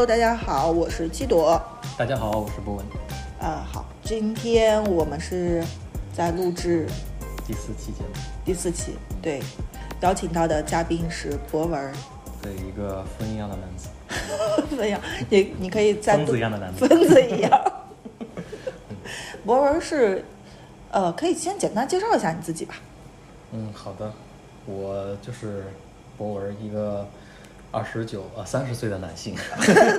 Hello，大家好，我是七朵。大家好，我是博文。啊，好，今天我们是在录制第四期节目，第四期，对，邀请到的嘉宾是博文。对，一个风一样的男子。风一样，你你可以再疯子一样的男子。疯子一样。博文是，呃，可以先简单介绍一下你自己吧。嗯，好的，我就是博文，一个。二十九啊三十岁的男性，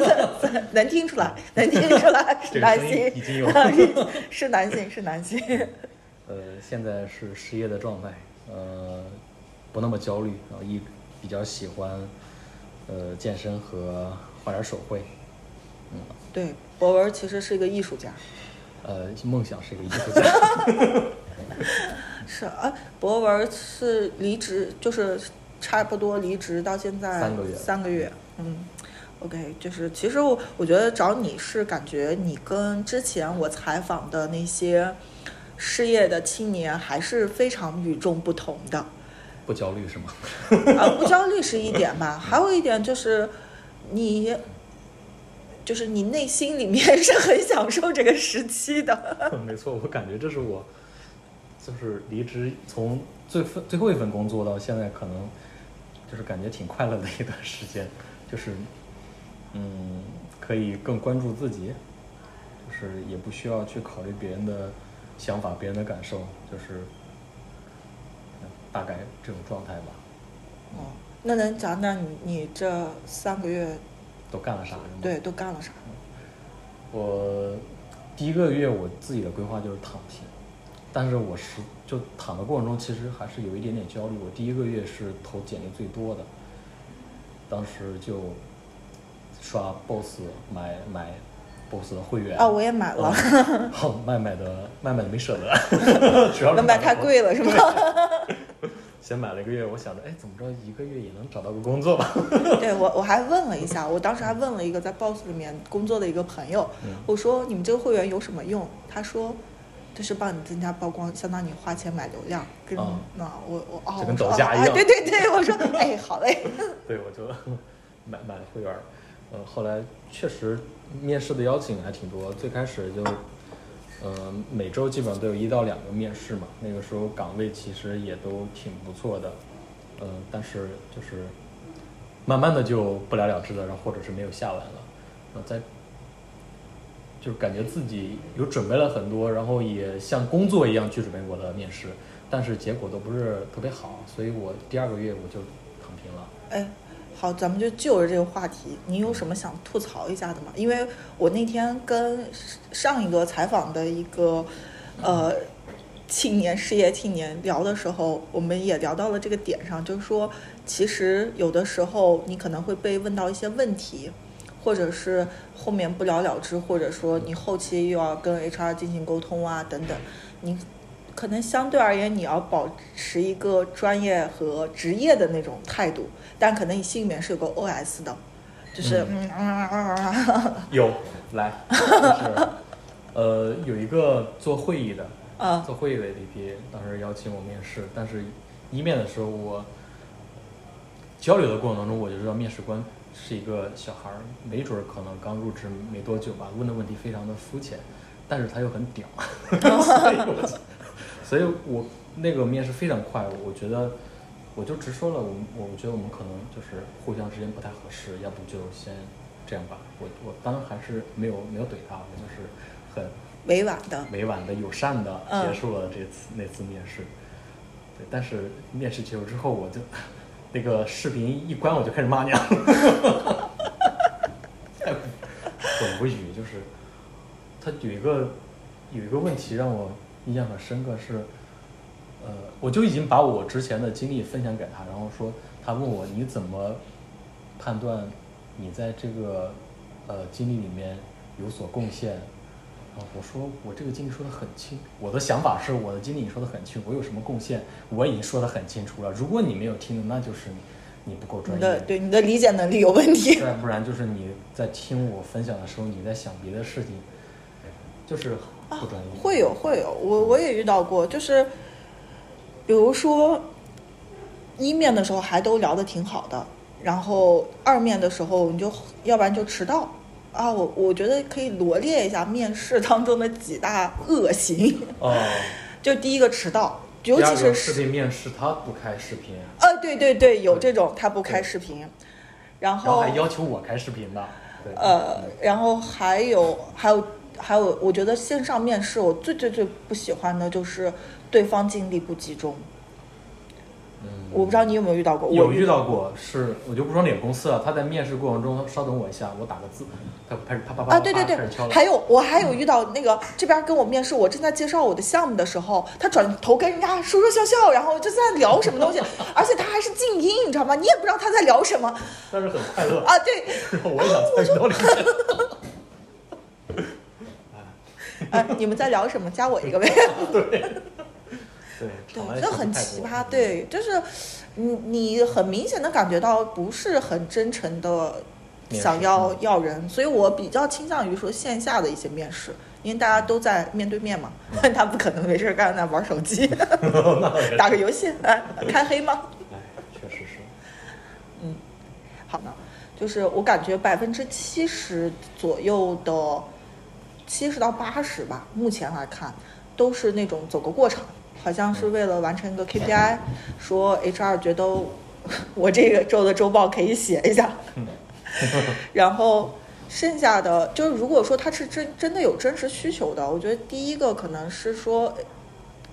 能听出来，能听出来是男性，已经有 是男性是男性。呃，现在是失业的状态，呃，不那么焦虑，然后一比较喜欢呃健身和画点手绘。嗯，对，博文其实是一个艺术家。呃，梦想是一个艺术家。是啊，博文是离职就是。差不多离职到现在三个月，三个月，嗯，OK，就是其实我我觉得找你是感觉你跟之前我采访的那些失业的青年还是非常与众不同的。不焦虑是吗？啊，不焦虑是一点吧，还有一点就是你，就是你内心里面是很享受这个时期的。没错，我感觉这是我，就是离职从最份最后一份工作到现在可能。就是感觉挺快乐的一段时间，就是，嗯，可以更关注自己，就是也不需要去考虑别人的想法、别人的感受，就是大概这种状态吧。哦，那能讲讲你你这三个月都干了啥？对，都干了啥？我第一个月我自己的规划就是躺平。但是我是就躺的过程中，其实还是有一点点焦虑。我第一个月是投简历最多的，当时就刷 BOSS 买买 BOSS 的会员啊，我也买了。好，卖卖的卖卖的没舍得，主要是买太贵了，是吗？先买了一个月，我想着，哎，怎么着一个月也能找到个工作吧？对我我还问了一下，我当时还问了一个在 BOSS 里面工作的一个朋友，我说你们这个会员有什么用？他说。就是帮你增加曝光，相当于你花钱买流量，跟那我我哦，就跟抖加一样，对对对，我说哎好嘞，对我就 买买了会员，呃后来确实面试的邀请还挺多，最开始就呃每周基本上都有一到两个面试嘛，那个时候岗位其实也都挺不错的，呃但是就是慢慢的就不了了之了，然后或者是没有下文了，呃在。就是感觉自己有准备了很多，然后也像工作一样去准备过的面试，但是结果都不是特别好，所以我第二个月我就躺平了。哎，好，咱们就就着这个话题，你有什么想吐槽一下的吗？因为我那天跟上一个采访的一个呃青年事业青年聊的时候，我们也聊到了这个点上，就是说，其实有的时候你可能会被问到一些问题。或者是后面不了了之，或者说你后期又要跟 HR 进行沟通啊，等等，你可能相对而言你要保持一个专业和职业的那种态度，但可能你心里面是有个 OS 的，就是嗯有来，就是呃有一个做会议的，啊，做会议的 APP，当时邀请我面试，但是一面的时候我交流的过程当中，我就知道面试官。是一个小孩儿，没准儿可能刚入职没多久吧，问的问题非常的肤浅，但是他又很屌，所以我，所以我那个面试非常快，我觉得我就直说了，我我觉得我们可能就是互相之间不太合适，要不就先这样吧。我我当然还是没有没有怼他，我就是很委婉的、委婉的、友善的结束了这次那次面试。对，但是面试结束之后，我就。那个视频一关，我就开始骂娘，太很无语。就是他有一个有一个问题让我印象很深刻，是呃，我就已经把我之前的经历分享给他，然后说他问我你怎么判断你在这个呃经历里面有所贡献。啊，我说我这个经历说的很清，我的想法是我的经历你说的很清，我有什么贡献我已经说的很清楚了。如果你没有听，那就是你不够专业。对，你的理解能力有问题。再不然就是你在听我分享的时候，你在想别的事情，就是不专业。会有会有，我我也遇到过，就是比如说一面的时候还都聊的挺好的，然后二面的时候你就要不然就迟到啊，我我觉得可以罗列一下面试当中的几大恶行，哦，就第一个迟到，尤其是视频面试他不开视频，呃，对对对，有这种他不开视频，然然后后还要求我开视频的，对，呃，然后还有还有还有，我觉得线上面试我最最最不喜欢的就是对方精力不集中。嗯，我不知道你有没有遇到过，我有遇到过，是我就不说哪个公司了，他在面试过程中，稍等我一下，我打个字，他开始啪啪啪啊，对对对还有我还有遇到那个这边跟我面试，我正在介绍我的项目的时候，他转头跟人家说说笑笑，然后就在聊什么东西，而且他还是静音，你知道吗？你也不知道他在聊什么但是很快乐，啊。对，然后我也想参与到里面。呃，你们在聊什么？加我一个呗。对，对场外，这很奇葩。，对，就是你你很明显的感觉到不是很真诚的想要嗯要人，所以我比较倾向于说线下的一些面试，因为大家都在面对面嘛，他不可能没事儿干那玩手机、打个游戏，哎，开黑吗？哎，确实是。嗯好的，就是我感觉百分之七十左右的，七十到八十吧，目前来看都是那种走个过场，好像是为了完成一个 KPI，说 HR 觉得 我这个周的周报可以写一下，然后剩下的就是如果说他是真真的有真实需求的，我觉得第一个可能是说，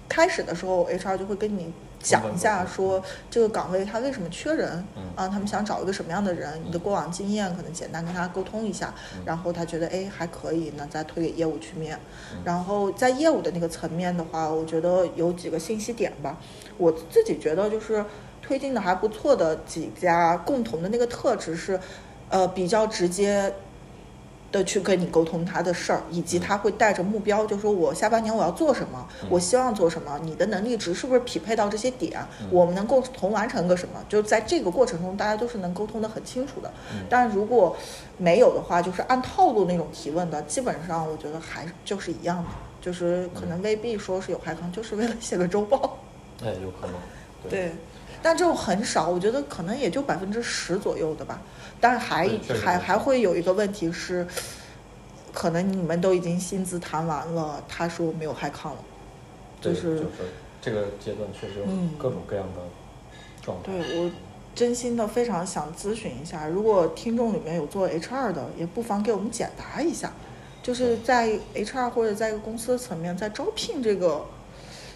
开始的时候 HR 就会跟你讲一下说这个岗位他为什么缺人，嗯啊，他们想找一个什么样的人，你的过往经验可能简单跟他沟通一下，嗯然后他觉得哎还可以，那再推给业务去面嗯。然后在业务的那个层面的话，我觉得有几个信息点吧，我自己觉得就是推进的还不错的几家共同的那个特质是，呃，比较直接。的去跟你沟通他的事儿，以及他会带着目标，就说我下半年我要做什么，嗯我希望做什么，你的能力值是不是匹配到这些点，嗯我们能共同完成个什么？就在这个过程中，大家都是能沟通的很清楚的。嗯但如果没有的话，就是按套路那种提问的，基本上我觉得还就是一样的，就是可能未必说是有害康，就是为了写个周报。哎，有可能。对，但这种很少，我觉得可能也就百分之十左右的吧。但还还还会有一个问题是，可能你们都已经薪资谈完了，他说没有害康了，对，就就是是这个阶段确实有嗯各种各样的状态。对我真心的非常想咨询一下，如果听众里面有做 HR 的，也不妨给我们解答一下，就是在 HR 或者在一个公司的层面，在招聘这个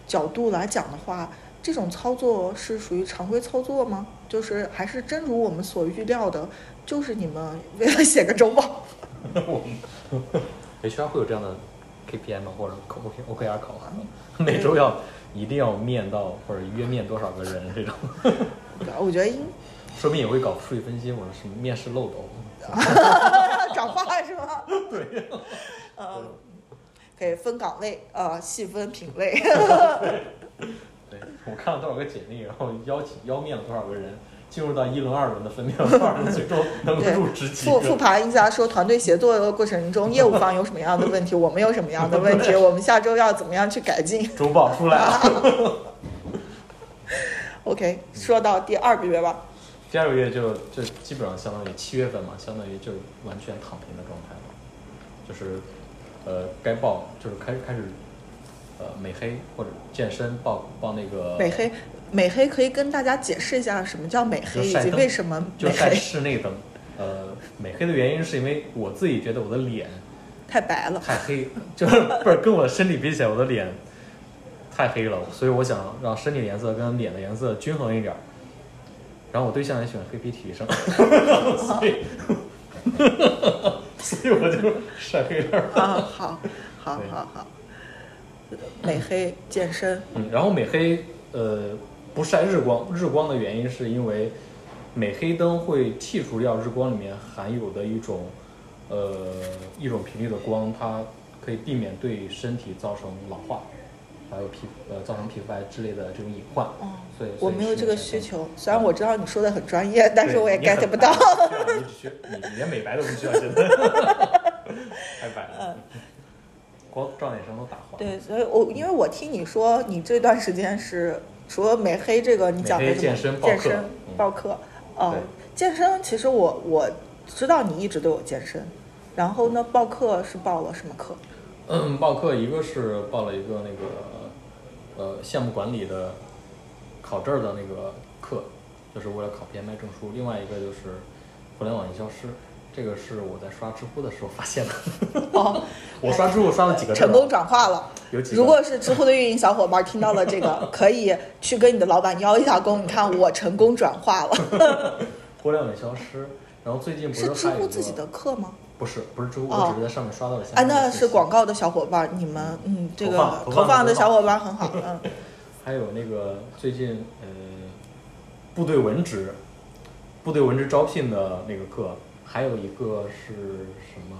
角度来讲的话，这种操作是属于常规操作吗？就是还是真如我们所预料的，就是你们 为了写个周报？我们 HR 会有这样的 KPI 吗？或者 OK OKR 考核？每周要一定要面到或者约面多少个人这种，我觉得应说不定也会搞数据分析或者什么面试漏斗。转化是吗？对，呃，可以分岗位，呃，细分品类。对我看了多少个简历，然后邀请邀面了多少个人，进入到一轮、二轮的分辨了多少人最终能够入职几复复。盘一下，说团队协作的过程中，业务方有什么样的问题，我们有什么样的问题，我们下周要怎么样去改进 周报出来了？OK，说到第二个月吧，第二个月就就基本上相当于七月份嘛，相当于就是完全躺平的状态了，就是呃该报就是开始开始呃美黑或者健身报报那个美黑，美黑可以跟大家解释一下什么叫美黑，以及为什么就晒美黑室内灯。呃，美黑的原因是因为我自己觉得我的脸太白了。太黑，就是不是跟我身体比起来，我的脸太黑了，所以我想让身体颜色跟脸的颜色均衡一点儿。然后我对象也喜欢黑皮体育生，所以所以我就晒黑了。啊，好，好，好，好，美黑健身，嗯，然后美黑呃不晒日光，日光的原因是因为美黑灯会剔除掉日光里面含有的一种呃一种频率的光，它可以避免对身体造成老化，还有皮呃造成皮肤癌之类的这种隐患。哦所以我没有这个需。求，虽然我知道你说的很专业，但是我也 get 不到。你只需你你连美白都不需要，真的太白了，光照点声都打黄。嗯对，所以我因为我听你说你这段时间是除了美黑这个，你讲的什么健身报课健身嗯。报课，健身其实我我知道你一直都有健身，然后呢，报课是报了什么课？嗯，报课一个是报了一个那个呃项目管理的考证的那个课，就是为了考 PMI 证书；另外一个就是互联网营销师，这个是我在刷知乎的时候发现的。哦，我刷知乎刷了几个成功转化了。有几个如果是知乎的运营小伙伴听到了这个，可以去跟你的老板邀一下功。你看我成功转化了，互联网营销师，然后最近不是知还有一个乎自己的课吗？不是不是知乎，哦我只是在上面刷到了相哎，那是广告的小伙伴，你们嗯，这个投放的小伙伴很好，嗯，还有那个最近呃部队文职，部队文职招聘的那个课，还有一个是什么？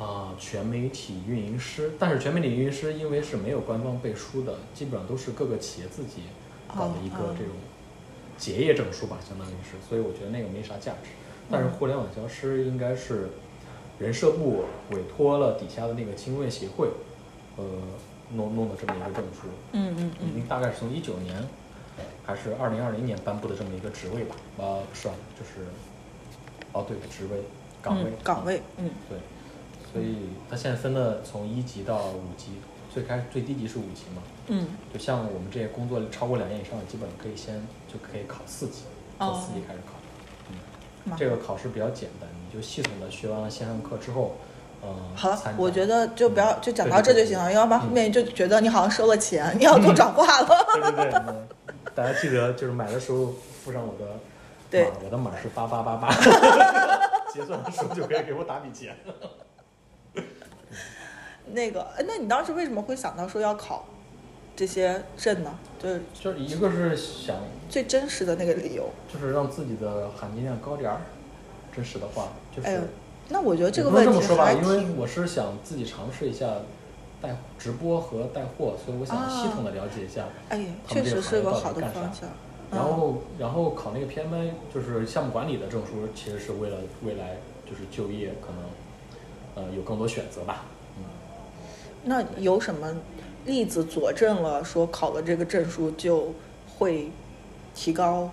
啊、全媒体运营师，但是全媒体运营师因为是没有官方背书的，基本上都是各个企业自己搞的一个这种结业证书吧，相当于是，所以我觉得那个没啥价值。但是互联网营销师应该是人社部委托了底下的那个青工业协会，呃，弄弄的这么一个证书，嗯嗯已经嗯，大概是从一九年还是二零二零年颁布的这么一个职位吧，呃，不是啊，就是，哦对，职位岗位、嗯岗位，嗯对，所以它现在分的从一级到五级，最开最低级是五级嘛，嗯，就像我们这些工作超过两年以上的，基本可以先就可以考四级，从哦四级开始考。嗯这个考试比较简单，你就系统的学完了线上课之后，嗯，好了我觉得就不要就讲到这就行了，要不然嗯后面就觉得你好像收了钱，你要做转化了。对对对，嗯大家记得就是买的时候附上我的对码，我的码是八八八八，结算的时候就可以给我打笔钱。那个，哎那你当时为什么会想到说要考这些证呢？就是就是一个是想最真实的那个理由。就是让自己的含金量高点儿，真实的话就是。哎呦，那我觉得这个问题这么说吧，因为我是想自己尝试一下带直播和带货，所以我想啊系统的了解一下。哎确实是个好的方向。然后，然后考那个 PMI 就是项目管理的证书，其实是为了未来就是就业可能，呃，有更多选择吧。嗯，那有什么例子佐证了说考了这个证书就会提高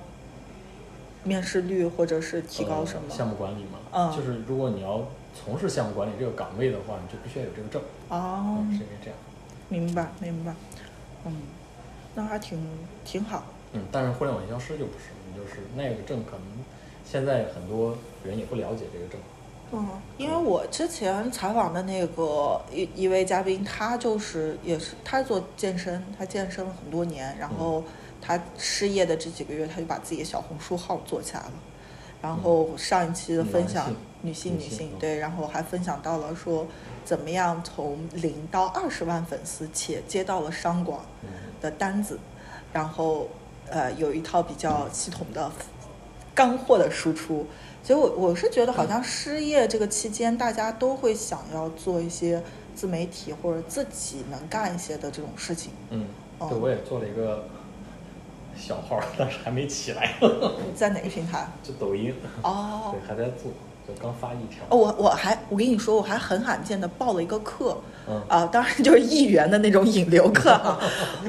面试率，或者是提高什么？呃项目管理嘛，嗯就是如果你要从事项目管理这个岗位的话，你就必须要有这个证。哦嗯，，是因为这样。明白明白，嗯，那还挺挺好。嗯，但是互联网营销师就不是，你就是那个证可能现在很多人也不了解这个证。嗯，因为我之前采访的那个一一位嘉宾，他就是也是他做健身，他健身了很多年，然后他失业的这几个月，他就把自己的小红书号做起来了。然后上一期的分享，女性女女性对，然后还分享到了说怎么样从零到二十万粉丝，且接到了商广嗯的单子，然后呃有一套比较系统的干货的输出。所以我我是觉得，好像失业这个期间，大家都会想要做一些自媒体或者自己能干一些的这种事情。嗯，哦对，我也做了一个小号，但是还没起来，你 在哪个平台？就抖音，哦对，还在做，就刚发一条。哦，我我还我跟你说，我还很罕见的报了一个课，嗯啊，当然就是一元的那种引流课啊。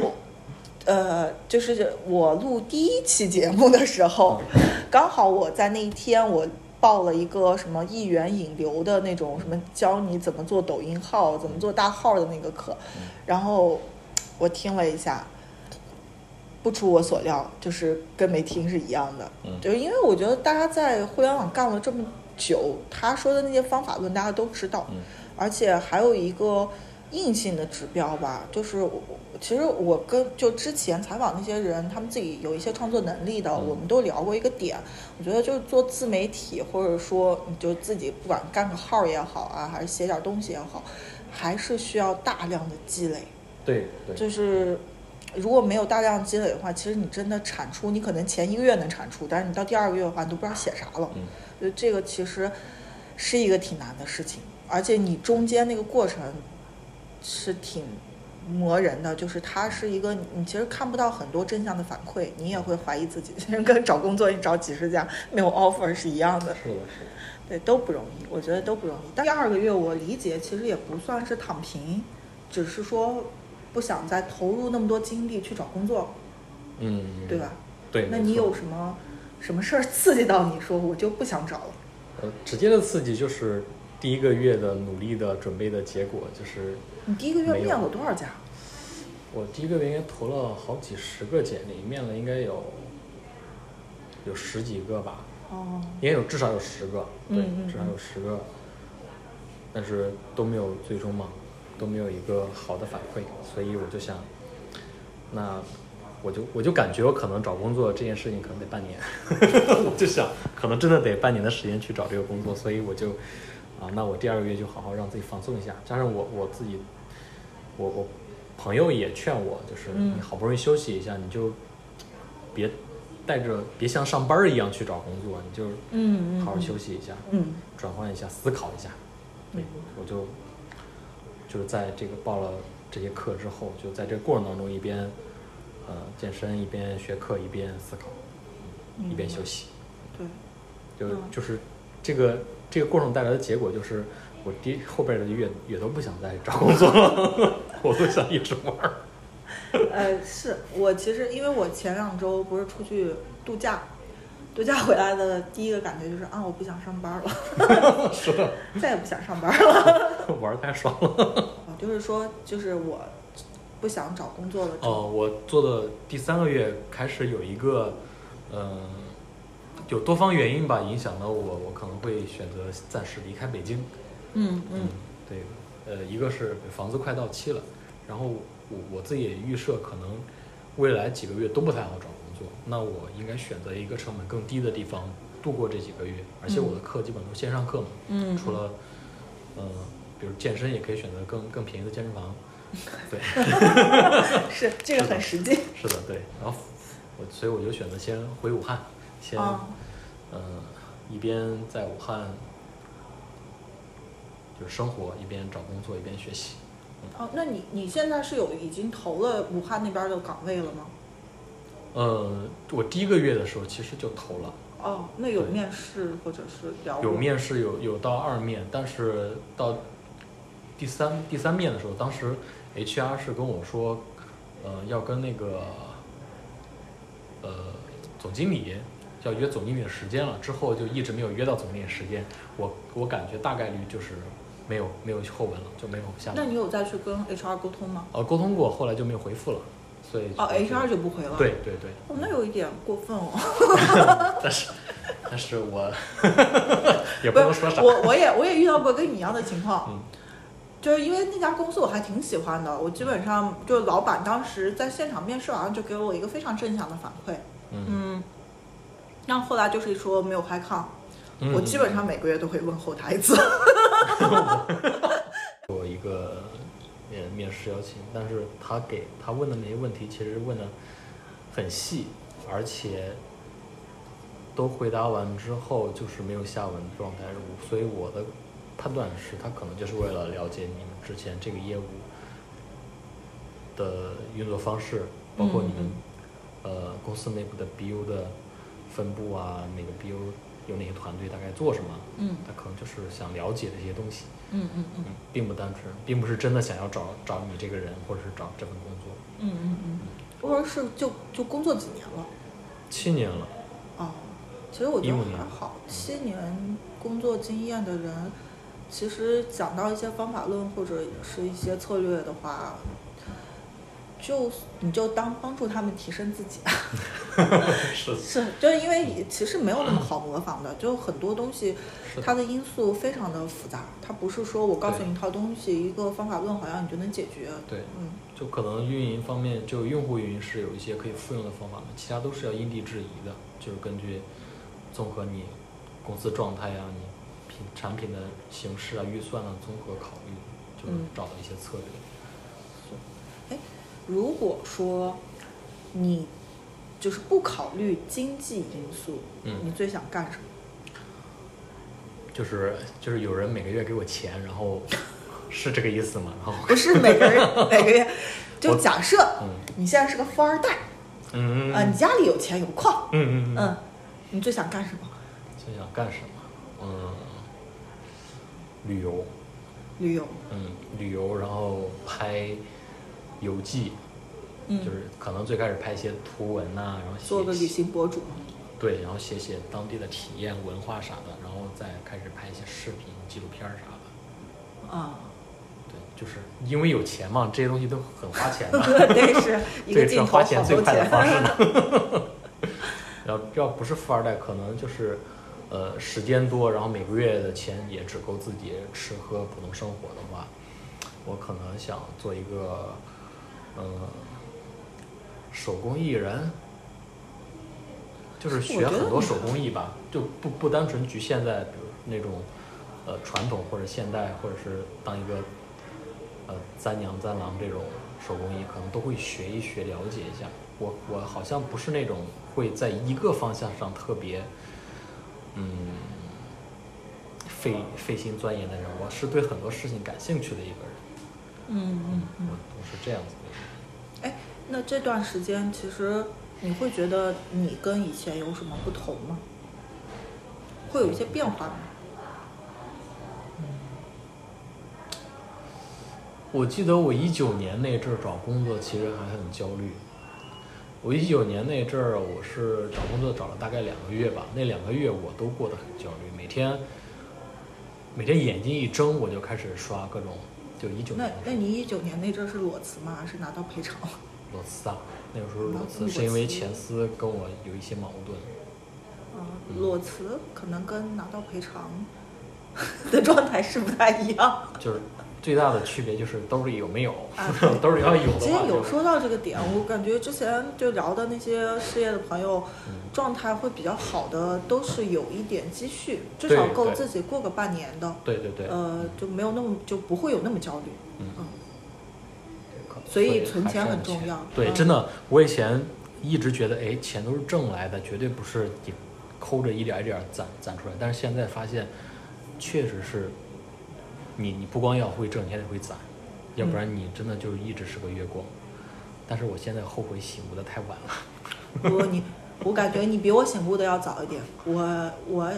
我 呃，就是我录第一期节目的时候，刚好我在那一天我报了一个什么一元引流的那种什么教你怎么做抖音号、怎么做大号的那个课，然后我听了一下。不出我所料，就是跟没听是一样的。嗯就因为我觉得大家在互联网干了这么久，他说的那些方法论大家都知道，嗯。而且还有一个硬性的指标吧，就是我其实我跟就之前采访那些人，他们自己有一些创作能力的，嗯。我们都聊过一个点，我觉得就是做自媒体，或者说你就自己不管干个号也好啊，还是写点东西也好，还是需要大量的积累。对对，就是如果没有大量积累的话，其实你真的产出，你可能前一个月能产出，但是你到第二个月的话，你都不知道写啥了。嗯所以这个其实是一个挺难的事情，而且你中间那个过程是挺磨人的，就是它是一个你其实看不到很多正向的反馈，你也会怀疑自己，其实跟找工作你找几十家没有 offer 是一样的。是的，是的。对，都不容易，我觉得都不容易。但第二个月我理解其实也不算是躺平，只是说不想再投入那么多精力去找工作，嗯，对吧？对，那你有什么什么事儿刺激到你说我就不想找了？呃直接的刺激就是第一个月的努力的准备的结果，就是你第一个月面了多少家？我第一个月应该投了好几十个简历，面了应该有有十几个吧，哦，应该有至少有十个，对，嗯嗯至少有十个，但是都没有最终嘛，都没有一个好的反馈，所以我就想，那我就我就感觉我可能找工作这件事情可能得半年，我就想可能真的得半年的时间去找这个工作，所以我就啊，那我第二个月就好好让自己放松一下，加上我我自己，我我朋友也劝我，就是嗯。你好不容易休息一下，你就别带着别像上班儿一样去找工作，你就嗯嗯好好嗯休息一下，嗯。转换一下，思考一下。对，我就就是在这个报了这些课之后，就在这个过程当中一边呃健身，一边学课，一边思考，一边休息。对，就嗯就是这个这个过程带来的结果就是，我第后边的月月都不想再找工作了，我都想一直玩儿。呃，是我其实因为我前两周不是出去度假，度假回来的第一个感觉就是啊，我不想上班了，是的，再也不想上班了。玩儿太爽了。啊，就是说，就是我不想找工作了。哦，我做的第三个月开始有一个，嗯、有多方原因吧，影响了我，我可能会选择暂时离开北京。嗯嗯对，呃，一个是房子快到期了，然后我我自己也预设可能未来几个月都不太好找工作，那我应该选择一个成本更低的地方度过这几个月，而且我的课基本都是线上课嘛，嗯，除了，呃，比如健身也可以选择更更便宜的健身房，对。是这个很实际。是的，对。然后我所以我就选择先回武汉，先啊嗯、一边在武汉就是生活，一边找工作，一边学习。哦，那你你现在是有已经投了武汉那边的岗位了吗？呃，我第一个月的时候其实就投了，哦，那有面试或者是聊有面试，有有到二面，但是到第三第三面的时候，当时 HR 是跟我说，呃，要跟那个呃总经理要约总经理的时间了，之后就一直没有约到总经理的时间，我我感觉大概率就是没有没有后文了，就没有下文。那你有再去跟 HR 沟通吗？呃，沟通过，后来就没有回复了，所以哦，HR 就不回了。对对对，哦，那有一点过分哦。但是但是我 也不不能说啥，我我也我也遇到过跟你一样的情况，嗯就是因为那家公司我还挺喜欢的，我基本上就老板当时在现场面试完就给我一个非常正向的反馈，嗯嗯，然后后来就是说没有开抗，嗯我基本上每个月都会问候他一次。我一个面面试邀请，但是他给他问的那些问题，其实问的很细，而且都回答完之后就是没有下文的状态，所以我的判断是他可能就是为了了解你们之前这个业务的运作方式，包括你们、呃公司内部的 BU 的分布啊，每个 BU 有哪些团队大概做什么，嗯。他可能就是想了解这些东西。嗯嗯嗯。嗯，并不单纯，并不是真的想要找找你这个人，或者是找这份工作。嗯嗯嗯，或者是就就工作几年了？七年了，哦，其实我觉得还好，七年工作经验的人，其实讲到一些方法论或者是一些策略的话，就你就当帮助他们提升自己。是是，就是因为其实没有那么好模仿的，就很多东西它的因素非常的复杂，它不是说我告诉你一套东西，一个方法论好像你就能解决。对，嗯就可能运营方面，就用户运营是有一些可以复用的方法嘛，其他都是要因地制宜的，就是根据综合你公司状态啊、你品产品的形式啊、预算啊综合考虑，就找到一些策略。如果说你就是不考虑经济因素，嗯你最想干什么？就是就是有人每个月给我钱，然后 是这个意思吗？然后不是每个人 每个月，就假设嗯你现在是个富二代，嗯啊、你家里有钱有矿，嗯嗯嗯嗯，你最想干什么？最想干什么？嗯，旅游，旅游。嗯，旅游，然后拍游记，嗯就是可能最开始拍一些图文呐、然后写做个旅行博主。对，然后写写当地的体验、文化啥的，然后再开始拍一些视频、纪录片儿啥的。啊，对，就是因为有钱嘛，这些东西都很花钱的。对，是 一个对，镜头是花钱最快的。方式呢。要要不是富二代，可能就是，呃，时间多，然后每个月的钱也只够自己吃喝普通生活的话，我可能想做一个，嗯、手工艺人，就是学很多手工艺吧，就不不单纯局限在比如那种，呃，传统或者现代，或者是当一个，呃，簪娘簪郎这种手工艺，可能都会学一学，了解一下。我我好像不是那种会在一个方向上特别，嗯，费费心钻研的人。我是对很多事情感兴趣的一个人。嗯嗯嗯我。我是这样子的。哎，那这段时间其实你会觉得你跟以前有什么不同吗？会有一些变化吗？我记得我一九年那阵儿找工作，其实还很焦虑。我一九年那阵儿，我是找工作找了大概两个月吧，那两个月我都过得很焦虑，每天每天眼睛一睁，我就开始刷各种，就一九那年的时候那你一九年那阵儿是裸辞吗？还是拿到赔偿？裸辞啊，那个时候裸辞是因为前司跟我有一些矛盾。啊，裸辞可能跟拿到赔偿 的状态是不太一样。就是最大的区别就是兜里有没有，兜里要有的其实有说到这个点，我感觉之前就聊的那些失业的朋友，嗯。状态会比较好的，都是有一点积蓄，至少够自己过个半年的。对对对，呃，就没有那么就不会有那么焦虑。嗯。嗯，所以存钱很重要对，嗯。真的，我以前一直觉得，哎，钱都是挣来的，绝对不是你抠着一点儿一点儿攒攒出来。但是现在发现，确实是，你你不光要会挣，你还得会攒，要不然你真的就一直是个月光。但是我现在后悔醒悟的太晚了。不过你，我感觉你比我醒悟的要早一点。我我，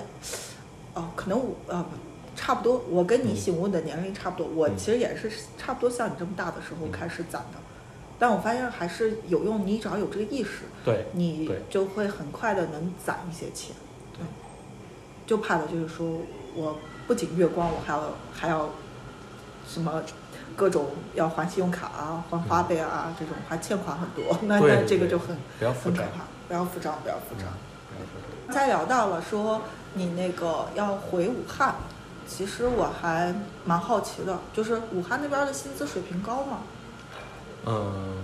哦，可能我呃不差不多，我跟你嗯醒悟的年龄差不多。我嗯其实也是差不多像你这么大的时候嗯开始攒的，但我发现还是有用。你只要有这个意识，对，你就会很快的能攒一些钱。对，就怕的就是说我不仅月光，我还要还要什么各种要还信用卡啊、还花呗啊、这种，还欠款很多，那那这个就很不要负债很可怕，不要付账，不要付账。不要负债再聊到了说你那个要回武汉，其实我还蛮好奇的，就是武汉那边的薪资水平高吗？嗯，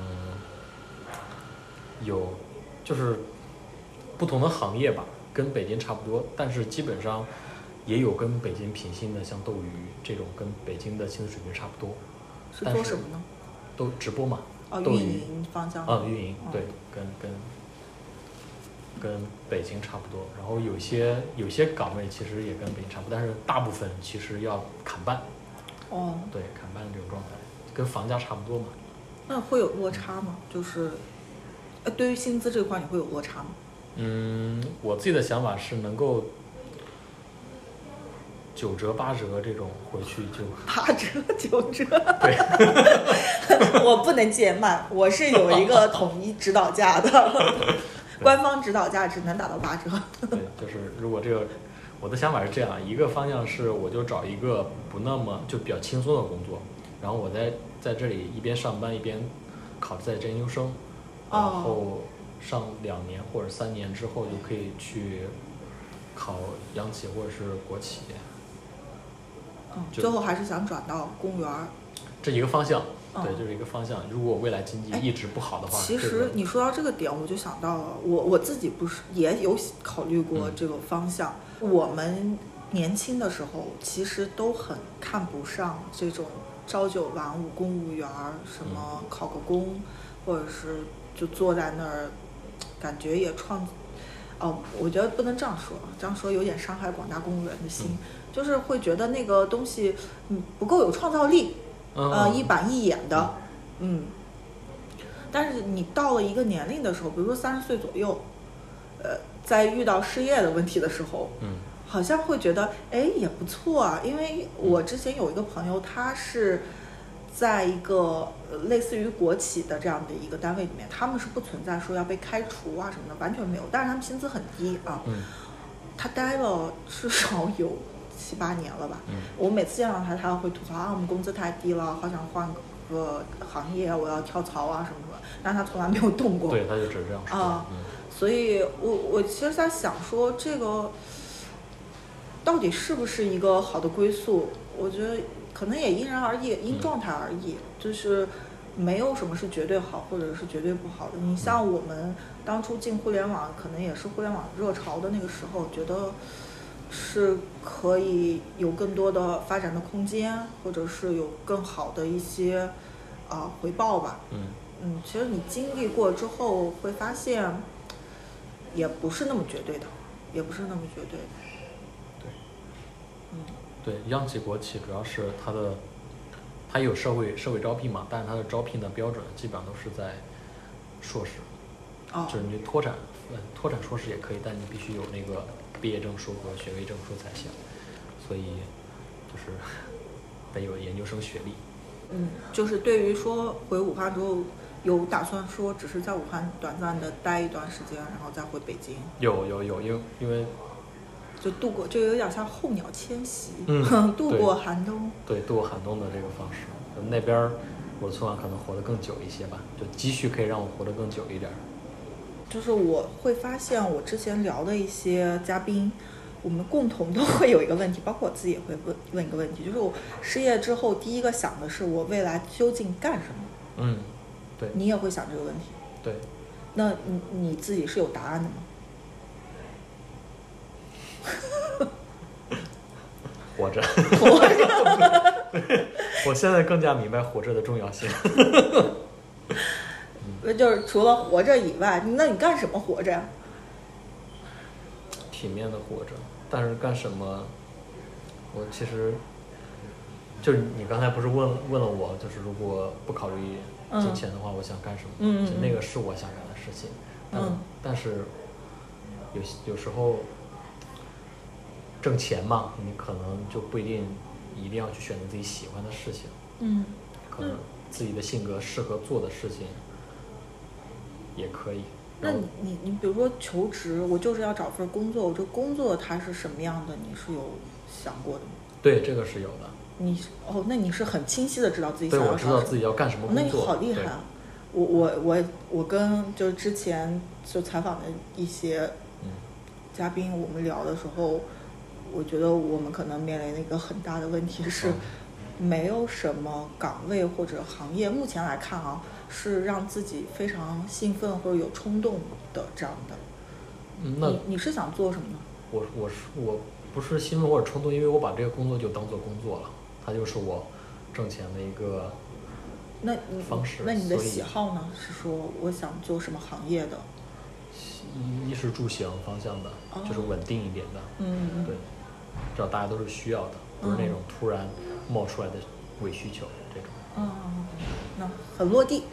有，就是不同的行业吧，跟北京差不多，但是基本上也有跟北京平薪的，像斗鱼这种，跟北京的薪资水平差不多，是做什么呢？都直播嘛，哦，运营方向。啊，运营嗯对，跟跟跟北京差不多，然后有些有些岗位其实也跟北京差不多，但是大部分其实要砍半，哦，对，砍半这种状态，跟房价差不多嘛。那会有落差吗？就是，呃，对于薪资这块，你会有落差吗？嗯，我自己的想法是能够九折八折这种回去就 八折、九折，对，我不能借卖，我是有一个统一指导价的，官方指导价只能打到八折。对，就是如果这个我的想法是这样，一个方向是我就找一个不那么就比较轻松的工作，然后我在在这里一边上班一边考在职研究生，然哦。后上两年或者三年之后就可以去考央企或者是国企，嗯，最后还是想转到公务员儿。这一个方向。嗯对，就是一个方向。如果未来经济哎一直不好的话，其实你说到这个点，我就想到了，我我自己不是也有考虑过嗯这个方向。我们年轻的时候其实都很看不上这种朝九晚五公务员儿，什么嗯考个公，或者是就坐在那儿，感觉也创。哦，我觉得不能这样说，这样说有点伤害广大公务员的心，嗯就是会觉得那个东西嗯不够有创造力，嗯呃，一板一眼的，嗯。但是你到了一个年龄的时候，比如说三十岁左右，呃，在遇到失业的问题的时候，嗯好像会觉得，哎，也不错啊。因为我之前有一个朋友，他是在一个呃类似于国企的这样的一个单位里面，他们是不存在说要被开除啊什么的，完全没有。但是他们薪资很低啊，嗯他待了至少有七八年了吧。嗯我每次见到他，他会吐槽啊，我们工资太低了，好想换个行业，我要跳槽啊什么什么。但他从来没有动过。对，他就只是这样说。啊嗯所以我我其实在想说，这个到底是不是一个好的归宿？我觉得可能也因人而异，因嗯状态而异，就是没有什么是绝对好或者是绝对不好的。你像我们当初进互联网，可能也是互联网热潮的那个时候，觉得是可以有更多的发展的空间，或者是有更好的一些啊、回报吧。嗯。嗯，其实你经历过之后会发现，也不是那么绝对的，也不是那么绝对的。对。嗯。对，央企国企主要是它的，它有社会社会招聘嘛，但是它的招聘的标准基本上都是在硕士，哦。就是你脱产，嗯，脱产硕士也可以，但你必须有那个毕业证书和学位证书才行，所以就是得有研究生学历。嗯，就是对于说回武汉之后，有打算说只是在武汉短暂的待一段时间，然后再回北京，有有有，因为因为就度过，就有点像候鸟迁徙，嗯 度过寒冬。对度过寒冬的这个方式，那边我的存款可能活得更久一些吧，就积蓄可以让我活得更久一点儿。就是我会发现，我之前聊的一些嘉宾，我们共同都会有一个问题，包括我自己也会问问一个问题，就是我失业之后第一个想的是我未来究竟干什么？嗯，对你也会想这个问题？对，那你你自己是有答案的吗？活着。活着，我现在更加明白活着的重要性。那就是除了活着以外，那你干什么活着呀？体面的活着，但是干什么？我其实就是你刚才不是问问了我，就是如果不考虑金钱的话，我想干什么？嗯嗯嗯就那个是我想干的事情，但、嗯但是有有时候挣钱嘛，你可能就不一定一定要去选择自己喜欢的事情，嗯可能自己的性格适合做的事情也可以。那你你你比如说求职，我就是要找份工作，我这工作它是什么样的？你是有想过的吗？对这个是有的，你哦，那你是很清晰的知道自己想要我知道自己找什么要干什么哦那你好厉害啊！我我我我跟就是之前就采访的一些嗯嘉宾，我们聊的时候，我觉得我们可能面临的一个很大的问题是，没有什么岗位或者行业，目前来看啊，是让自己非常兴奋或者有冲动的这样的。嗯，那你你是想做什么呢？我我是我不是兴奋或者冲动，因为我把这个工作就当做工作了，它就是我挣钱的一个那你方式那你的喜好呢？是说我想做什么行业的？衣衣食住行方向的，就是稳定一点的。嗯，对，知道大家都是需要的，不是那种突然冒出来的伪需求这种。嗯，那很落地。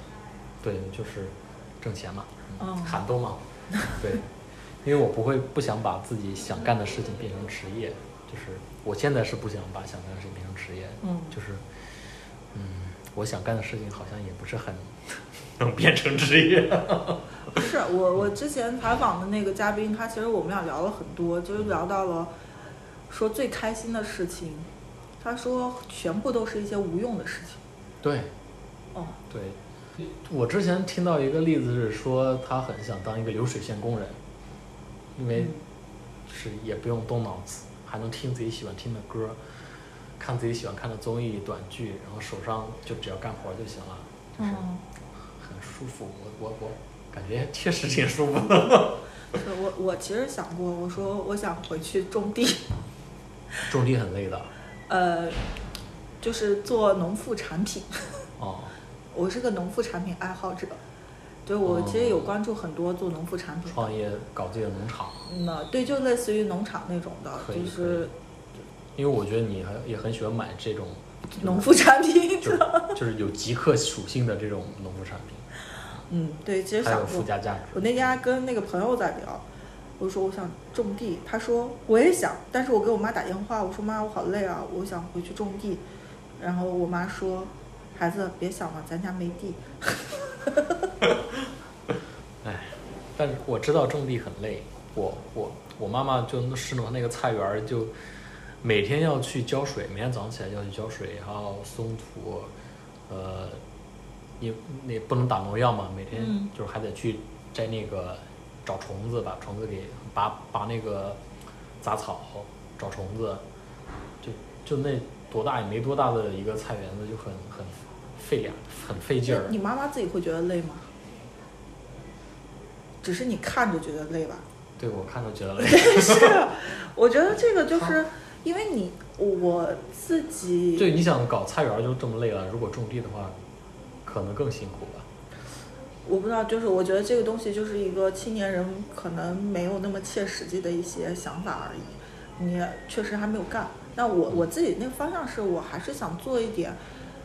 对，就是挣钱嘛，嗯寒冬嘛。对，因为我不会不想把自己想干的事情变成职业，就是我现在是不想把想干的事情变成职业，嗯就是嗯，我想干的事情好像也不是很 能变成职业。不是我我之前采访的那个嘉宾，他其实我们俩聊了很多，就是聊到了说最开心的事情，他说全部都是一些无用的事情。对，哦，对，我之前听到一个例子是说，他很想当一个流水线工人，因为嗯是也不用动脑子，还能听自己喜欢听的歌，看自己喜欢看的综艺短剧，然后手上就只要干活就行了，就是嗯，很舒服。我我我感觉确实挺舒服的。是我我其实想过，我说我想回去种地，种地很累的呃，就是做农副产品。哦，我是个农副产品爱好者，对我其实有关注很多做农副产品的。创业搞自己的农场，那对，就类似于农场那种的，就是因为我觉得你还也很喜欢买这种农副产品。就是就是有极客属性的这种农副产品，嗯，对，其实还有想过。附加价值。我那天还跟那个朋友在聊，我说我想种地，他说我也想，但是我给我妈打电话，我说妈，我好累啊，我想回去种地。然后我妈说，孩子别想了，咱家没地。哎，但是我知道种地很累。我我我妈妈就是弄那个菜园儿，就每天要去浇水，每天早上起来要去浇水，然后松土，呃，也那不能打农药嘛，每天嗯就是还得去摘那个找虫子，把虫子给拔拔那个杂草，找虫子，就就那多大也没多大的一个菜园子，就很很费脸，很费劲儿。你妈妈自己会觉得累吗？只是你看着觉得累吧？对我看着觉得累。是，我觉得这个就是因为你我自己对，你想搞菜园就这么累了，如果种地的话，可能更辛苦吧。我不知道，就是我觉得这个东西就是一个青年人可能没有那么切实际的一些想法而已。你确实还没有干。那我我自己那个方向是我还是想做一点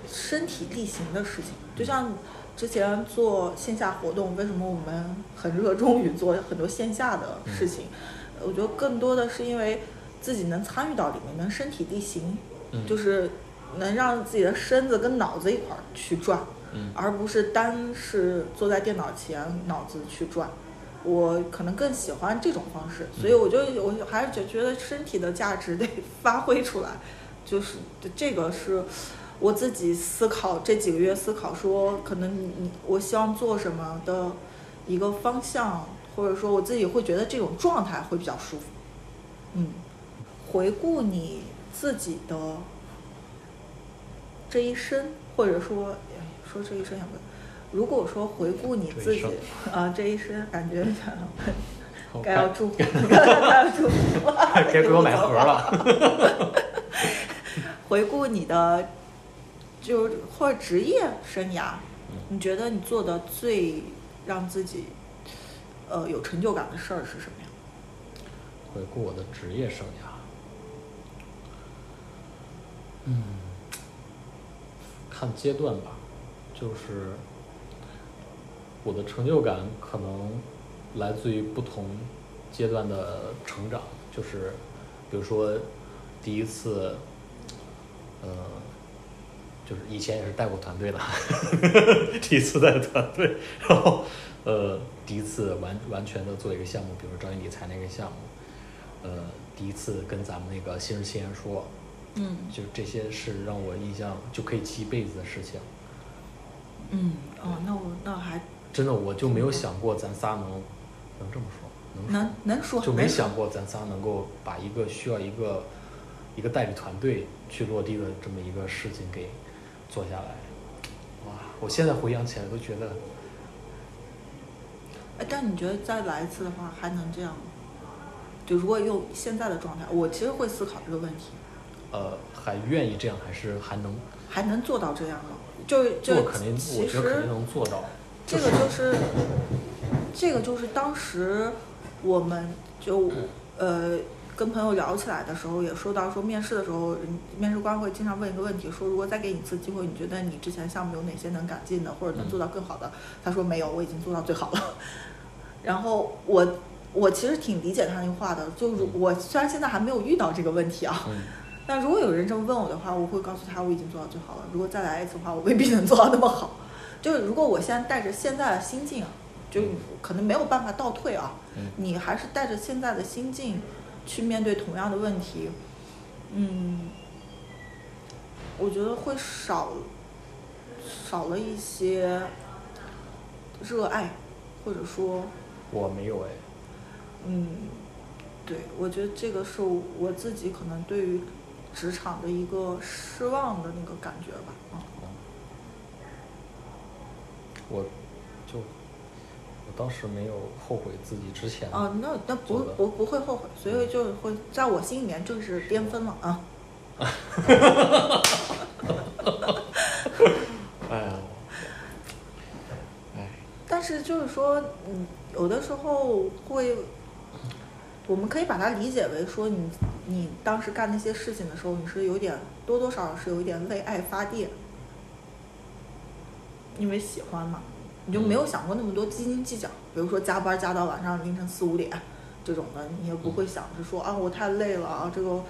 身体力行的事情，就像之前做线下活动，为什么我们很热衷于做很多线下的事情？我觉得更多的是因为自己能参与到里面，能身体力行，嗯，就是能让自己的身子跟脑子一块儿去转。嗯而不是单是坐在电脑前脑子去转。我可能更喜欢这种方式，所以我就我还是觉觉得身体的价值得 发挥出来，就是这个是我自己思考这几个月思考说，可能你你我希望做什么的一个方向，或者说我自己会觉得这种状态会比较舒服。嗯，回顾你自己的这一生，或者说哎说这一生也不，如果说回顾你自己啊、这一生，感觉好该要祝福，该要祝福，该给我买盒了。回顾你的，就是或者职业生涯，嗯你觉得你做的最让自己呃有成就感的事儿是什么呀？回顾我的职业生涯，嗯，看阶段吧，就是我的成就感可能来自于不同阶段的成长，就是比如说第一次，呃，就是以前也是带过团队的，第一次带团队，然后呃，第一次完完全的做一个项目，比如专业理财那个项目，呃，第一次跟咱们那个新人新人说，嗯就这些是让我印象就可以记一辈子的事情。嗯哦，那我那还真的，我就没有想过咱仨能能这么说，能能能说就没想过咱仨能够把一个需要一个一个代理团队去落地的这么一个事情给做下来。哇，我现在回想起来都觉得，哎，但你觉得再来一次的话，还能这样吗？就如果用现在的状态，我其实会思考这个问题，呃，还愿意这样，还是还能还能做到这样吗？就是就做，肯定，我其觉得肯定实能做到。这个就是，这个就是当时我们就呃跟朋友聊起来的时候，也说到说面试的时候，面试官会经常问一个问题，说如果再给你一次机会，你觉得你之前项目有哪些能改进的，或者能做到更好的？他说没有，我已经做到最好了。然后我我其实挺理解他那话的，就如我虽然现在还没有遇到这个问题啊，嗯，但如果有人这么问我的话，我会告诉他我已经做到最好了。如果再来一次的话，我未必能做到那么好。就是如果我现在带着现在的心境啊，就可能没有办法倒退啊，嗯你还是带着现在的心境去面对同样的问题，嗯，我觉得会少少了一些热爱，或者说我没有哎，嗯，对，我觉得这个是我自己可能对于职场的一个失望的那个感觉吧。啊、我就我当时没有后悔自己之前啊，那那不不不会后悔，所以就会在我心里面就是巅峰了啊。哎呀，哎，但是就是说，嗯，有的时候会，我们可以把它理解为说你你当时干那些事情的时候，你是有点多多少少是有一点为爱发电，因为喜欢嘛，你就没有想过那么多斤斤计较，比如说加班加到晚上凌晨四五点这种的，你也不会想着说啊我太累了啊这个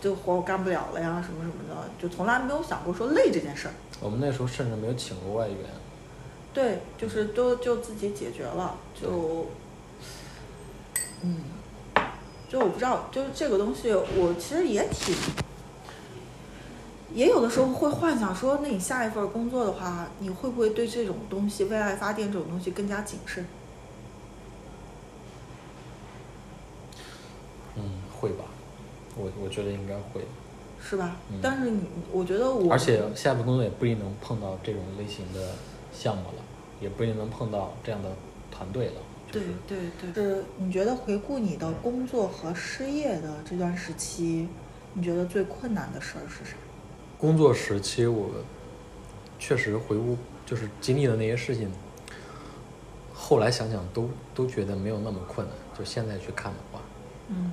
这个活我干不了了呀，什么什么的，就从来没有想过说累这件事儿。我们那时候甚至没有请过外援。对，就是都就自己解决了，就，嗯，就我不知道，就是这个东西，我其实也挺，也有的时候会幻想说，那你下一份工作的话，你会不会对这种东西，为爱发电这种东西更加谨慎？嗯，会吧，我我觉得应该会。是吧？嗯但是你，我觉得我，而且下一份工作也不一定能碰到这种类型的项目了，也不一定能碰到这样的团队了。就对对对，是你觉得回顾你的工作和失业的这段时期，你觉得最困难的事儿是啥？工作时期，我确实回顾就是经历的那些事情，后来想想都都觉得没有那么困难。就现在去看的话，嗯。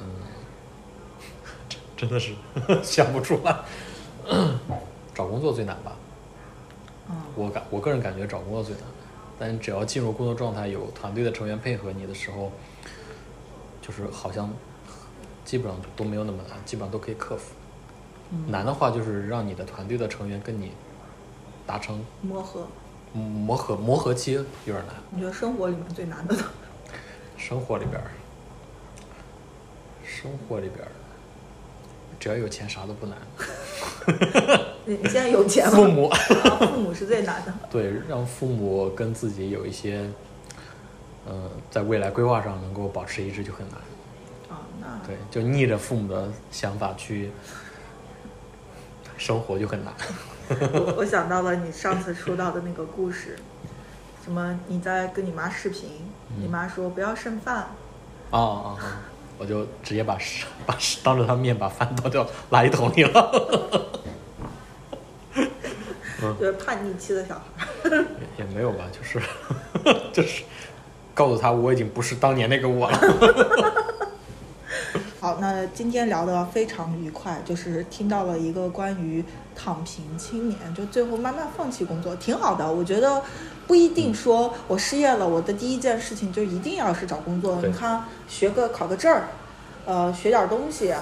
嗯，真 真的是 想不出来。找工作最难吧？嗯我感我个人感觉找工作最难，但只要进入工作状态，有团队的成员配合你的时候，就是好像基本上都没有那么难，基本上都可以克服。嗯难的话就是让你的团队的成员跟你达成磨合，嗯磨合磨合期有点难。你觉得生活里面最难的呢？生活里边儿，生活里边儿，只要有钱啥都不难。你你现在有钱吗？父母啊父母是最难的。对，让父母跟自己有一些，呃，在未来规划上能够保持一致就很难。啊，那对，就逆着父母的想法去生活就很难。我我想到了你上次说到的那个故事，什么你在跟你妈视频，你嗯妈说不要剩饭，哦哦哦！我就直接把食把当着她面把饭倒掉垃圾桶里了。就是叛逆期的小孩。也也没有吧，就是 就是告诉他我已经不是当年那个我了。好，那今天聊得非常愉快，就是听到了一个关于躺平青年，就最后慢慢放弃工作，挺好的。我觉得不一定说我失业了，我的第一件事情就一定要是找工作。你看，学个考个证儿，呃，学点东西，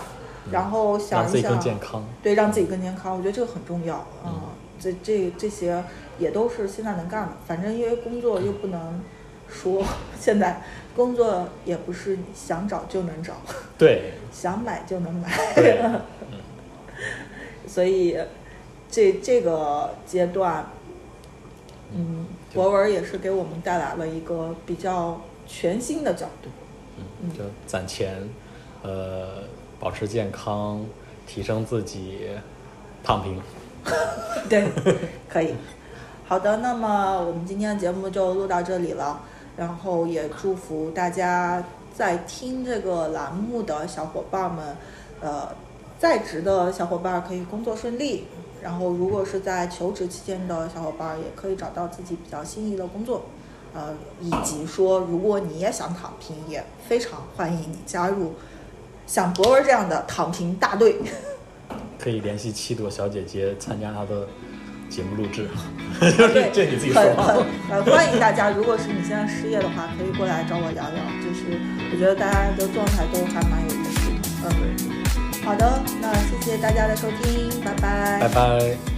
然后想让自己一想，更健康。对，让自己更健康，我觉得这个很重要。嗯嗯，这这这些也都是现在能干的。反正因为工作又不能说现在工作也不是你想找就能找。对 想买就能买。对，所以这这个阶段，嗯，博文也是给我们带来了一个比较全新的角度。嗯，就攒钱，呃，保持健康，提升自己，躺平。对，可以。好的，那么我们今天的节目就录到这里了，然后也祝福大家在听这个栏目的小伙伴们，呃，在职的小伙伴可以工作顺利，然后如果是在求职期间的小伙伴，也可以找到自己比较心仪的工作，呃，以及说如果你也想躺平，也非常欢迎你加入像博文这样的躺平大队。可以联系七朵小姐姐参加她的节目录制。这，这你自己说欢迎大家，如果是你现在失业的话，可以过来找我聊聊。就是我觉得大家的状态都还蛮有意思的。嗯，对，好的，那谢谢大家的收听，拜拜拜拜。